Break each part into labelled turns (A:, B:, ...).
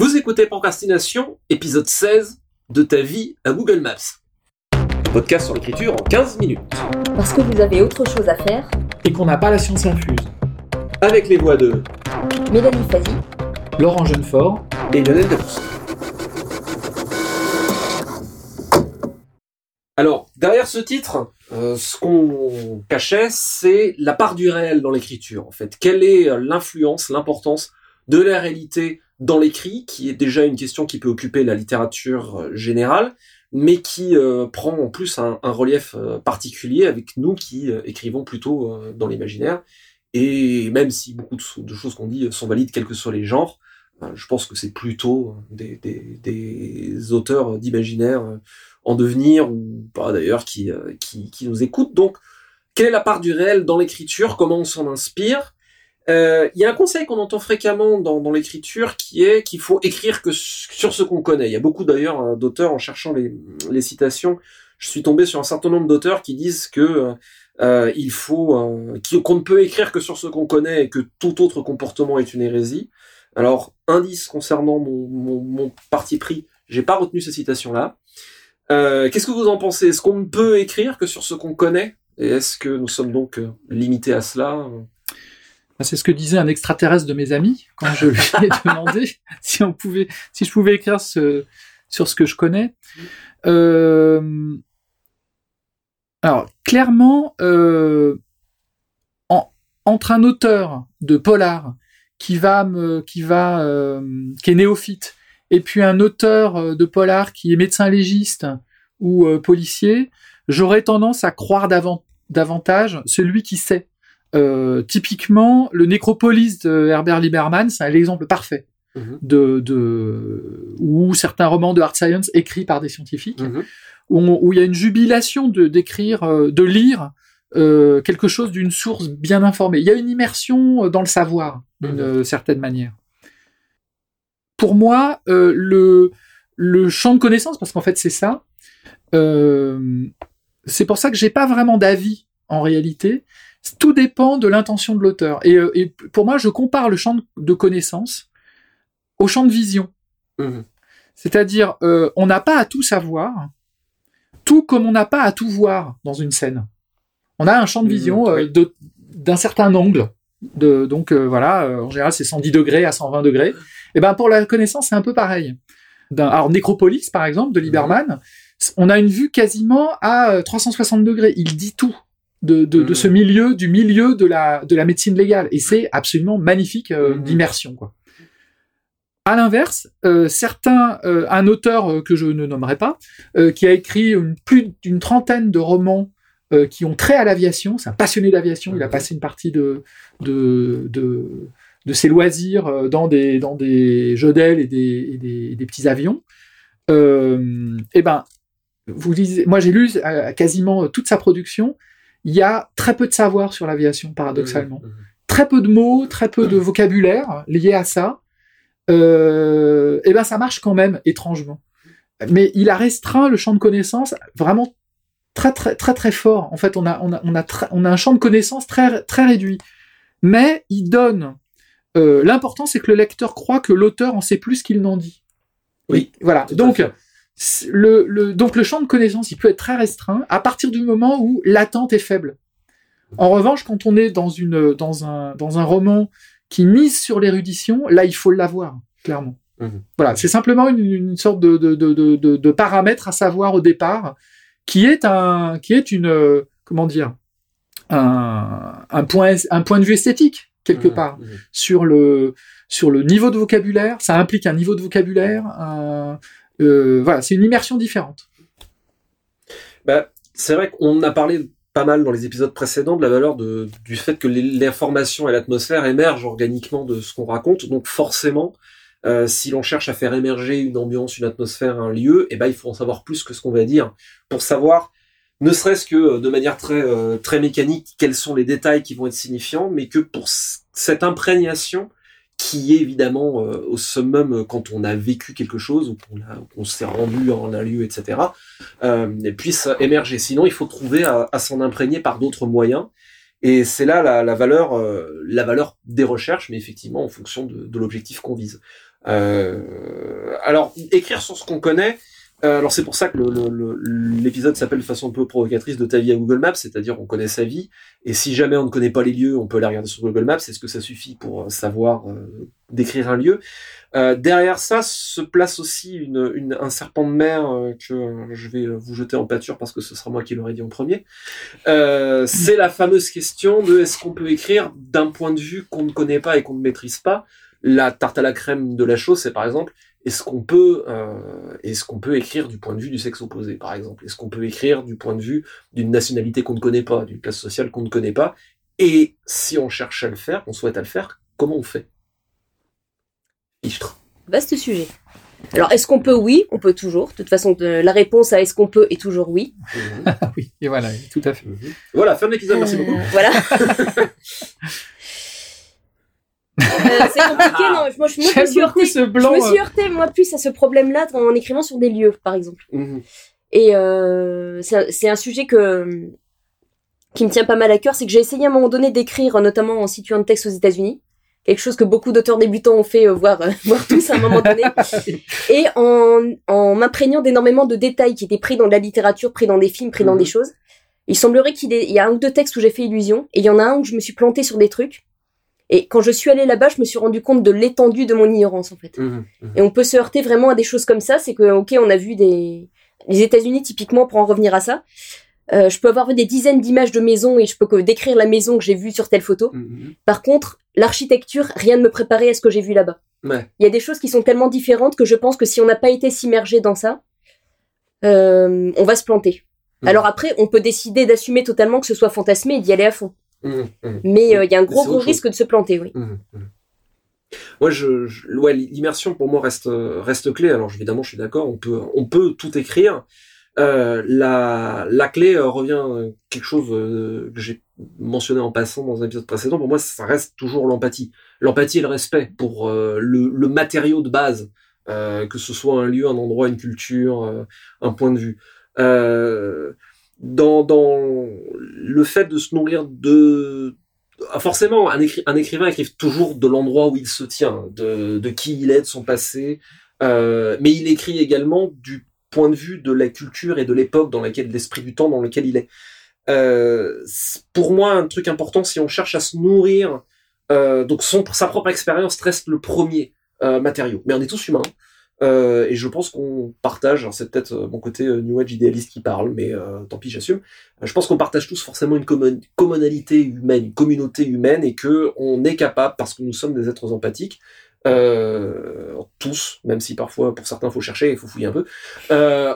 A: Vous écoutez Procrastination, épisode 16 de ta vie à Google Maps. Podcast sur l'écriture en 15 minutes.
B: Parce que vous avez autre chose à faire
C: et qu'on n'a pas la science infuse.
A: Avec les voix de
B: Mélanie Fazi,
C: Laurent Jeunefort
A: et Lionel Debus. Alors, derrière ce titre, euh, ce qu'on cachait, c'est la part du réel dans l'écriture, en fait. Quelle est euh, l'influence, l'importance de la réalité dans l'écrit, qui est déjà une question qui peut occuper la littérature euh, générale, mais qui euh, prend en plus un, relief euh, particulier avec nous qui écrivons plutôt dans l'imaginaire. Et même si beaucoup de, choses qu'on dit sont valides, quels que soient les genres, je pense que c'est plutôt des, auteurs d'imaginaire en devenir, ou pas d'ailleurs, qui, qui nous écoutent. Donc, quelle est la part du réel dans l'écriture? Comment on s'en inspire? Euh, il y a un conseil qu'on entend fréquemment dans, l'écriture qui est qu'il faut écrire que sur ce qu'on connaît. Il y a beaucoup d'ailleurs euh, d'auteurs en cherchant les, citations. Je suis tombé sur un certain nombre d'auteurs qui disent que euh, il faut qu'on ne peut écrire que sur ce qu'on connaît et que tout autre comportement est une hérésie. Alors indice concernant mon, mon, parti pris, j'ai pas retenu ces citations là. Qu'est-ce que vous en pensez? Est-ce qu'on ne peut écrire que sur ce qu'on connaît? Et est-ce que nous sommes donc limités à cela?
C: C'est ce que disait un extraterrestre de mes amis quand je lui ai demandé si on pouvait, si je pouvais écrire ce, sur ce que je connais. Euh, alors clairement, euh, entre un auteur de polar qui va me, qui va, euh, qui est néophyte, et puis un auteur de polar qui est médecin légiste ou policier, j'aurais tendance à croire davantage celui qui sait euh, typiquement, le Nécropolis de Herbert Lieberman, c'est l'exemple parfait mhm. de, de ou certains romans de hard science écrits par des scientifiques, mhm. où, il y a une jubilation de d'écrire, euh, de lire euh, quelque chose d'une source bien informée. Il y a une immersion dans le savoir d'une mhm. certaine manière. Pour moi, le le champ de connaissance, parce qu'en fait c'est ça, c'est pour ça que j'ai pas vraiment d'avis en réalité tout dépend de l'intention de l'auteur. Euh, et, pour moi, je compare le champ de connaissance au champ de vision. Mmh. C'est-à-dire, euh, on n'a pas à tout savoir, tout comme on n'a pas à tout voir dans une scène. On a un champ de mmh, vision euh, d'un certain angle. De, donc voilà, en général c'est 110 degrés à 120 degrés. Et ben pour la connaissance c'est un peu pareil. Alors Nécropolis par exemple de Lieberman, mmh. on a une vue quasiment à 360 degrés. Il dit tout de, de, de, ce mm. milieu, du milieu de la, de la médecine légale. Et c'est absolument magnifique euh, mm. d'immersion. Quoi. À l'inverse, euh, certains, euh, un auteur euh, que je ne nommerai pas, qui a écrit une, plus d'une trentaine de romans qui ont trait à l'aviation, c'est un passionné d'aviation, il a mm. passé une partie de, de, de, de ses loisirs dans des, dans des jeux d'ailes et des, et des, des, petits avions. eh ben, vous lisez, moi j'ai lu quasiment toute sa production, il y a très peu de savoir sur l'aviation, paradoxalement. Mmh, mmh. Très peu de mots, très peu de vocabulaire lié à ça. Euh, et ben ça marche quand même, étrangement. Mais il a restreint le champ de connaissances vraiment très très très très fort. En fait, on a on a on a, on a un champ de connaissances très très réduit. Mais il donne euh, l'important, c'est que le lecteur croit que l'auteur en sait plus qu'il n'en dit.
A: Oui.
C: voilà. Donc le, le, donc le champ de connaissance, il peut être très restreint à partir du moment où l'attente est faible. En revanche, quand on est dans, une, dans, un, dans un roman qui mise sur l'érudition, là, il faut l'avoir, clairement. Mhm. Voilà, c'est simplement une, une sorte de, de, de, de, de paramètre à savoir au départ, qui est un, qui est une, comment dire, un, un point, un point de vue esthétique quelque mhm. part mhm. sur le, sur le niveau de vocabulaire. Ça implique un niveau de vocabulaire, un, euh, voilà, c'est une immersion différente.
A: Bah, c'est vrai qu'on a parlé pas mal dans les épisodes précédents de la valeur de, du fait que l'information et l'atmosphère émergent organiquement de ce qu'on raconte. Donc forcément, euh, si l'on cherche à faire émerger une ambiance, une atmosphère, un lieu, eh ben il faut en savoir plus que ce qu'on va dire pour savoir, ne serait-ce que euh, de manière très très mécanique, quels sont les détails qui vont être signifiants, mais que pour cette imprégnation, qui est évidemment euh, au summum euh, quand on a vécu quelque chose ou qu'on s'est rendu en un lieu, etc., euh, puisse émerger. Sinon, il faut trouver à, s'en imprégner par d'autres moyens. Et c'est là la, valeur, euh, la valeur des recherches, mais effectivement en fonction de, de l'objectif qu'on vise. alors, écrire sur ce qu'on connaît, euh, alors c'est pour ça que l'épisode s'appelle de façon un peu provocatrice de ta vie à Google Maps, c'est-à-dire on connaît sa vie, et si jamais on ne connaît pas les lieux, on peut aller regarder sur Google Maps, est-ce que ça suffit pour euh, savoir euh, décrire un lieu Derrière ça se place aussi une, un serpent de mer que je vais vous jeter en pâture parce que ce sera moi qui l'aurais dit en premier. c'est la fameuse question de est-ce qu'on peut écrire d'un point de vue qu'on ne connaît pas et qu'on ne maîtrise pas La tarte à la crème de la chose, c'est par exemple est-ce qu'on peut, euh, est-ce qu'on peut écrire du point de vue du sexe opposé, par exemple? Est-ce qu'on peut écrire du point de vue d'une nationalité qu'on ne connaît pas, d'une classe sociale qu'on ne connaît pas? Et si on cherche à le faire, on souhaite à le faire, comment on fait?
B: Fichtre. Vaste sujet. Alors, est-ce qu'on peut Oui, on peut toujours. De toute façon, la réponse à est-ce qu'on peut est toujours oui.
C: oui, et voilà, tout à fait.
A: Voilà, fin de l'épisode, merci beaucoup.
B: Voilà. Euh, c'est compliqué, non. Moi, je, me suis heurté, je me suis heurté, moi, plus à ce problème-là en écrivant sur des lieux, par exemple. Mhm. Et euh, c'est un sujet que qui me tient pas mal à cœur, c'est que j'ai essayé à un moment donné d'écrire, notamment en situant un texte aux États-Unis, quelque chose que beaucoup d'auteurs débutants ont fait, euh, voir, voir tous à un moment donné, et en, en m'imprégnant d'énormément de détails qui étaient pris dans de la littérature, pris dans des films, pris dans des mhm. choses. Il semblerait qu'il y, a un ou deux textes où j'ai fait illusion, et il y en a un où je me suis planté sur des trucs, et quand je suis allée là-bas, je me suis rendu compte de l'étendue de mon ignorance en fait. Mmh, mmh. Et on peut se heurter vraiment à des choses comme ça. C'est que ok, on a vu des les États-Unis typiquement pour en revenir à ça. Euh, je peux avoir vu des dizaines d'images de maisons et je peux décrire la maison que j'ai vue sur telle photo. Mmh, Par contre, l'architecture, rien ne me préparait à ce que j'ai vu là-bas. Il y a des choses qui sont tellement différentes que je pense que si on n'a pas été s'immerger dans ça, euh, on va se planter. Alors après, on peut décider d'assumer totalement que ce soit fantasmé et d'y aller à fond. Mmh, mmh. Mais euh, il y a un gros gros risque de se planter, oui. Mmh,
A: ouais, je, ouais, l'immersion pour moi reste reste clé. Alors évidemment, je suis d'accord. On peut on peut tout écrire. Euh, la la clé euh, revient euh, quelque chose que j'ai mentionné en passant dans un épisode précédent. Pour moi, ça reste toujours l'empathie. L'empathie et le respect pour le, le matériau de base, que ce soit un lieu, un endroit, une culture, un point de vue. Dans, le fait de se nourrir de ah, forcément un, écrivain écrive toujours de l'endroit où il se tient, de, qui il est, de son passé, euh, mais il écrit également du point de vue de la culture et de l'époque dans laquelle l'esprit du temps dans lequel il est. Euh, pour moi, un truc important, si on cherche à se nourrir, euh, donc son, sa propre expérience reste le premier matériau. Mais on est tous humains. Euh, et je pense qu'on partage, c'est peut-être euh, mon côté euh, New Age idéaliste qui parle, mais tant pis, j'assume. Je pense qu'on partage tous forcément une commonalité humaine, une communauté humaine, et que on est capable, parce que nous sommes des êtres empathiques, tous, même si parfois pour certains faut chercher, il faut fouiller un peu,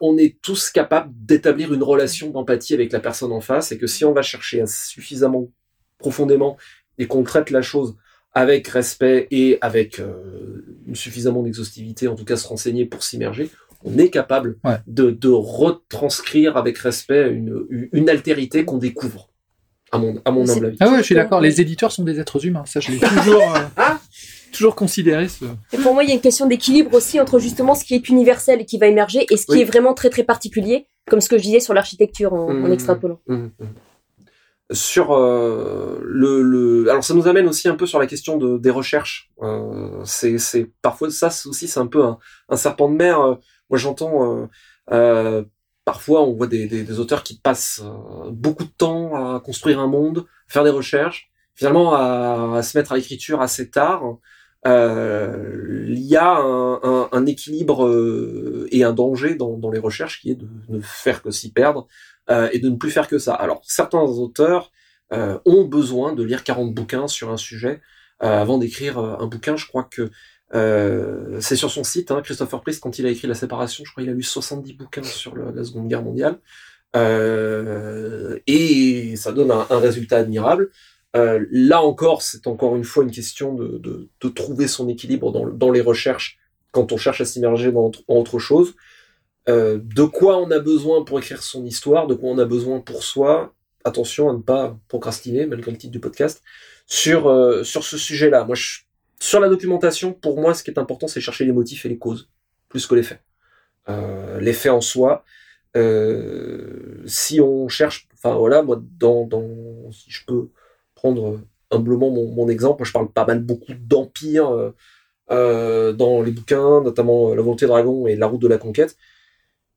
A: on est tous capables d'établir une relation d'empathie avec la personne en face, et que si on va chercher suffisamment profondément et qu'on traite la chose avec respect et avec euh, suffisamment d'exhaustivité, en tout cas se renseigner pour s'immerger, on est capable de, de, retranscrire avec respect une, une altérité qu'on découvre, à mon, à mon humble avis.
C: Ah ouais, je suis d'accord, les éditeurs sont des êtres humains, ça je l'ai toujours, euh, ah toujours considéré. Ce...
B: Et pour moi, il y a une question d'équilibre aussi entre justement ce qui est universel et qui va émerger et ce qui est vraiment très très particulier, comme ce que je disais sur l'architecture en, en, mmh. extrapolant. Mmh. Mmh
A: sur euh, le, le, alors ça nous amène aussi un peu sur la question de, des recherches. Euh, c'est, c'est parfois ça aussi c'est un peu un, un, serpent de mer. Euh, moi j'entends euh, euh, parfois on voit des, des, auteurs qui passent beaucoup de temps à construire un monde, faire des recherches, finalement à, à se mettre à l'écriture assez tard. il y a un, un, un équilibre et un danger dans, dans, les recherches qui est de ne faire que s'y perdre euh, et de ne plus faire que ça. Alors, certains auteurs euh, ont besoin de lire 40 bouquins sur un sujet euh, avant d'écrire un bouquin. Je crois que c'est sur son site, hein, Christopher Priest, quand il a écrit La Séparation, je crois qu'il a lu 70 bouquins sur la Seconde Guerre mondiale. et ça donne un, résultat admirable. là encore, c'est encore une fois une question de, trouver son équilibre dans, dans, les recherches quand on cherche à s'immerger dans, dans, autre chose. Euh, de quoi on a besoin pour écrire son histoire, de quoi on a besoin pour soi. Attention à ne pas procrastiner, malgré le titre du podcast, sur, euh, sur ce sujet-là. Moi, sur la documentation, pour moi, ce qui est important, c'est chercher les motifs et les causes, plus que les faits. Les faits en soi, euh, si on cherche, enfin voilà, moi, dans, dans, si je peux prendre humblement mon, mon exemple, je parle pas mal beaucoup d'empire dans les bouquins, notamment La Volonté Dragon et La Route de la Conquête,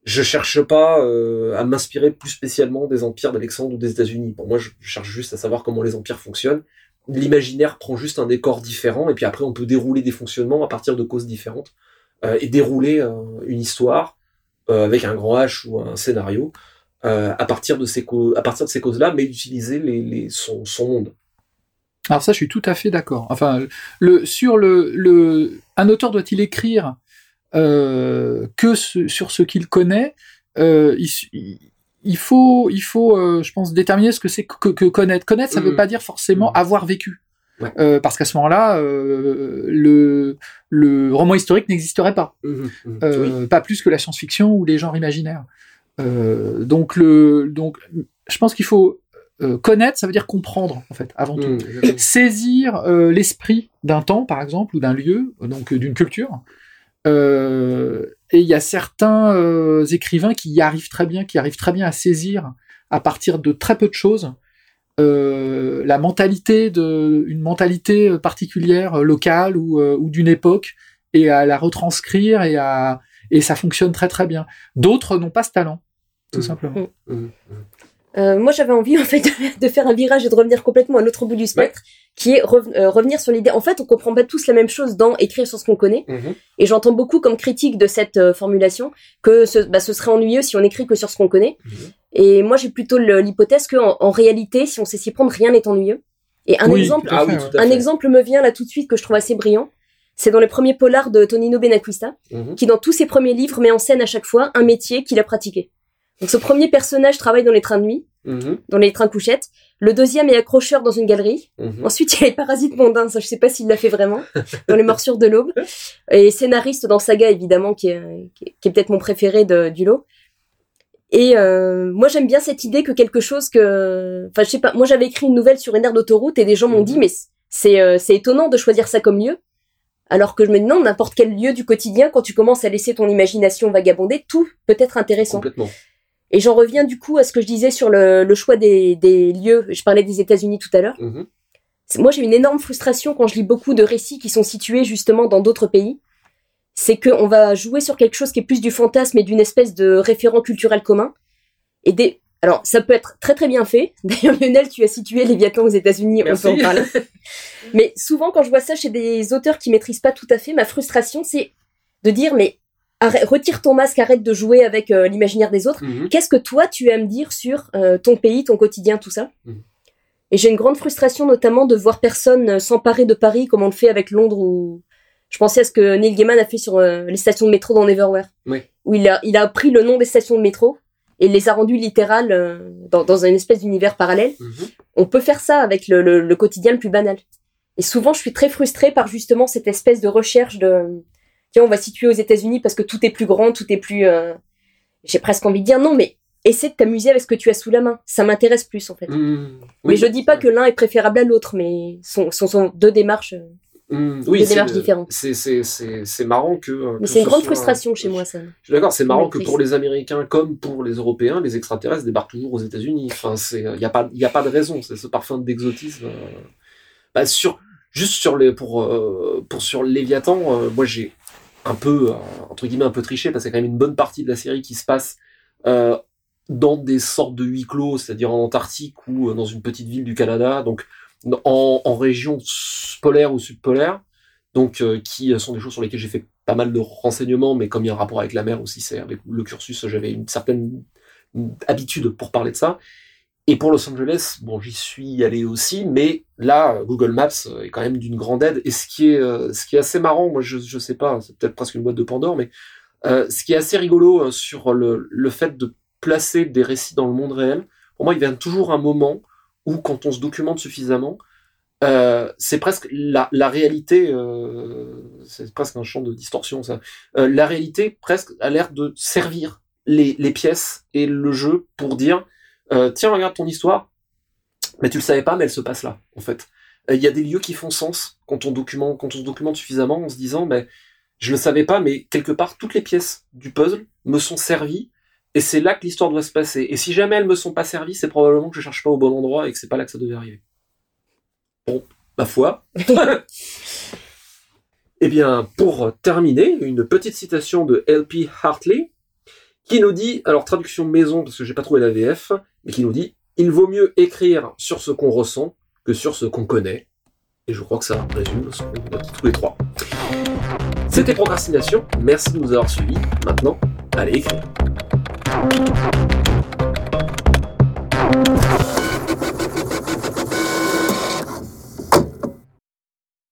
A: je cherche pas euh, à m'inspirer plus spécialement des empires d'Alexandre ou des États-Unis. Pour moi, je cherche juste à savoir comment les empires fonctionnent. L'imaginaire prend juste un décor différent, et puis après, on peut dérouler des fonctionnements à partir de causes différentes euh, et dérouler une histoire avec un grand H ou un scénario à partir de ces à partir de ces causes-là, mais utiliser les, les son, son monde.
C: Alors ça, je suis tout à fait d'accord. Enfin, le, sur le, le, un auteur doit-il écrire euh, que sur ce qu'il connaît euh, il, il, faut, il faut, euh, je pense, déterminer ce que c'est que, que, connaître. Connaître, ça ne veut mmh. pas dire forcément mmh. avoir vécu. Euh, parce qu'à ce moment-là, euh, le, le roman historique n'existerait pas. Mmh, euh, pas plus que la science-fiction ou les genres imaginaires. donc, le, donc, je pense qu'il faut connaître, ça veut dire comprendre, en fait, avant tout. Mmh, Saisir l'esprit d'un temps, par exemple, ou d'un lieu, donc d'une culture. Et il y a certains écrivains qui y arrivent très bien, qui arrivent très bien à saisir, à partir de très peu de choses, la mentalité de, une mentalité particulière, locale ou, ou d'une époque, et à la retranscrire et à et ça fonctionne très très bien. D'autres n'ont pas ce talent, tout mmh. simplement.
B: Euh, moi, j'avais envie en fait de faire un virage et de revenir complètement à l'autre bout du spectre, qui est euh, revenir sur l'idée. En fait, on comprend pas tous la même chose dans écrire sur ce qu'on connaît. Mhm. Et j'entends beaucoup comme critique de cette euh, formulation que ce, bah, ce, serait ennuyeux si on écrit que sur ce qu'on connaît. Mhm. Et moi, j'ai plutôt l'hypothèse que en, réalité, si on sait s'y prendre, rien n'est ennuyeux. Et un exemple, ah un exemple me vient là tout de suite que je trouve assez brillant. C'est dans les premiers polars de Tonino Benacquista, mhm. qui dans tous ses premiers livres met en scène à chaque fois un métier qu'il a pratiqué. Donc ce premier personnage travaille dans les trains de nuit, mhm. dans les trains couchettes. Le deuxième est accrocheur dans une galerie. Mhm. Ensuite, il y a les parasites mondains, ça je sais pas s'il l'a fait vraiment, dans les morsures de l'aube. Et scénariste dans Saga, évidemment, qui est, qui est, peut-être mon préféré de, du lot. Et euh, moi, j'aime bien cette idée que quelque chose que... Enfin, je sais pas, moi j'avais écrit une nouvelle sur une aire d'autoroute et des gens m'ont dit, mhm. mais c'est euh, c'est étonnant de choisir ça comme lieu. Alors que je me dis non, n'importe quel lieu du quotidien, quand tu commences à laisser ton imagination vagabonder, tout peut être intéressant.
A: Complètement.
B: Et j'en reviens du coup à ce que je disais sur le, le choix des, des, lieux. Je parlais des États-Unis tout à l'heure. Mhm. Moi, j'ai une énorme frustration quand je lis beaucoup de récits qui sont situés justement dans d'autres pays. C'est qu'on va jouer sur quelque chose qui est plus du fantasme et d'une espèce de référent culturel commun. Et des... Alors, ça peut être très très bien fait. D'ailleurs, Lionel, tu as situé les Léviathan aux États-Unis, on s'en parle. mais souvent, quand je vois ça chez des auteurs qui maîtrisent pas tout à fait, ma frustration, c'est de dire, mais retire ton masque, arrête de jouer avec euh, l'imaginaire des autres. Mhm. Qu'est-ce que toi tu aimes dire sur euh, ton pays, ton quotidien, tout ça mhm. Et j'ai une grande frustration notamment de voir personne euh, s'emparer de Paris comme on le fait avec Londres ou je pensais à ce que Neil Gaiman a fait sur les stations de métro dans Neverwhere, où il a il a pris le nom des stations de métro et les a rendues littérales dans, dans une espèce d'univers parallèle. Mhm. On peut faire ça avec le, le, le quotidien le plus banal. Et souvent, je suis très frustrée par justement cette espèce de recherche de tiens, on va situer aux États-Unis parce que tout est plus grand, tout est plus. Euh, j'ai presque envie de dire non, mais essaie de t'amuser avec ce que tu as sous la main. Ça m'intéresse plus en fait. Mmh. mais je dis pas que l'un est préférable à l'autre, mais sont, sont, sont deux démarches. Mmh. oui, deux démarches différentes.
A: C'est marrant que. Euh,
B: mais c'est une grande frustration chez moi, ça.
A: Je suis d'accord, c'est marrant que pour les Américains comme pour les Européens, les extraterrestres débarquent toujours aux États-Unis. Enfin, il n'y a, pas, y a pas de raison, c'est ce parfum d'exotisme. Euh, bah, sur, juste sur les, pour, pour sur Léviathan, moi j'ai un peu, euh, entre guillemets, un peu triché, parce qu'il y a quand même une bonne partie de la série qui se passe euh, dans des sortes de huis clos, c'est-à-dire en Antarctique ou euh, dans une petite ville du Canada, donc en, région polaire ou subpolaire, donc qui sont des choses sur lesquelles j'ai fait pas mal de renseignements, mais comme il y a un rapport avec la mer aussi, c'est avec le cursus, j'avais une certaine habitude pour parler de ça. Et pour Los Angeles, bon, j'y suis allé aussi, mais là, Google Maps est quand même d'une grande aide. Et ce qui est, euh, ce qui est assez marrant, moi, je, je sais pas, c'est peut-être presque une boîte de Pandore, mais euh, ce qui est assez rigolo euh, sur le, le fait de placer des récits dans le monde réel, pour moi, il vient toujours un moment où, quand on se documente suffisamment, euh, c'est presque la, réalité, euh, c'est presque un champ de distorsion, ça. Euh, la réalité presque a l'air de servir les, les pièces et le jeu pour dire euh, tiens, regarde ton histoire, mais tu le savais pas, mais elle se passe là, en fait. Euh, il y a des lieux qui font sens quand on documente, quand on se documente suffisamment en se disant, mais je le savais pas, mais quelque part, toutes les pièces du puzzle me sont servies, et c'est là que l'histoire doit se passer. Et si jamais elles me sont pas servies, c'est probablement que je cherche pas au bon endroit et que c'est pas là que ça devait arriver. Bon, ma foi. Eh bien, pour terminer, une petite citation de L.P. Hartley, qui nous dit, alors traduction maison parce que j'ai pas trouvé la VF, mais qui nous dit, il vaut mieux écrire sur ce qu'on ressent que sur ce qu'on connaît. Et je crois que ça résume ce qu'on a dit tous les trois. C'était Procrastination, merci de nous avoir suivis. Maintenant, allez écrire.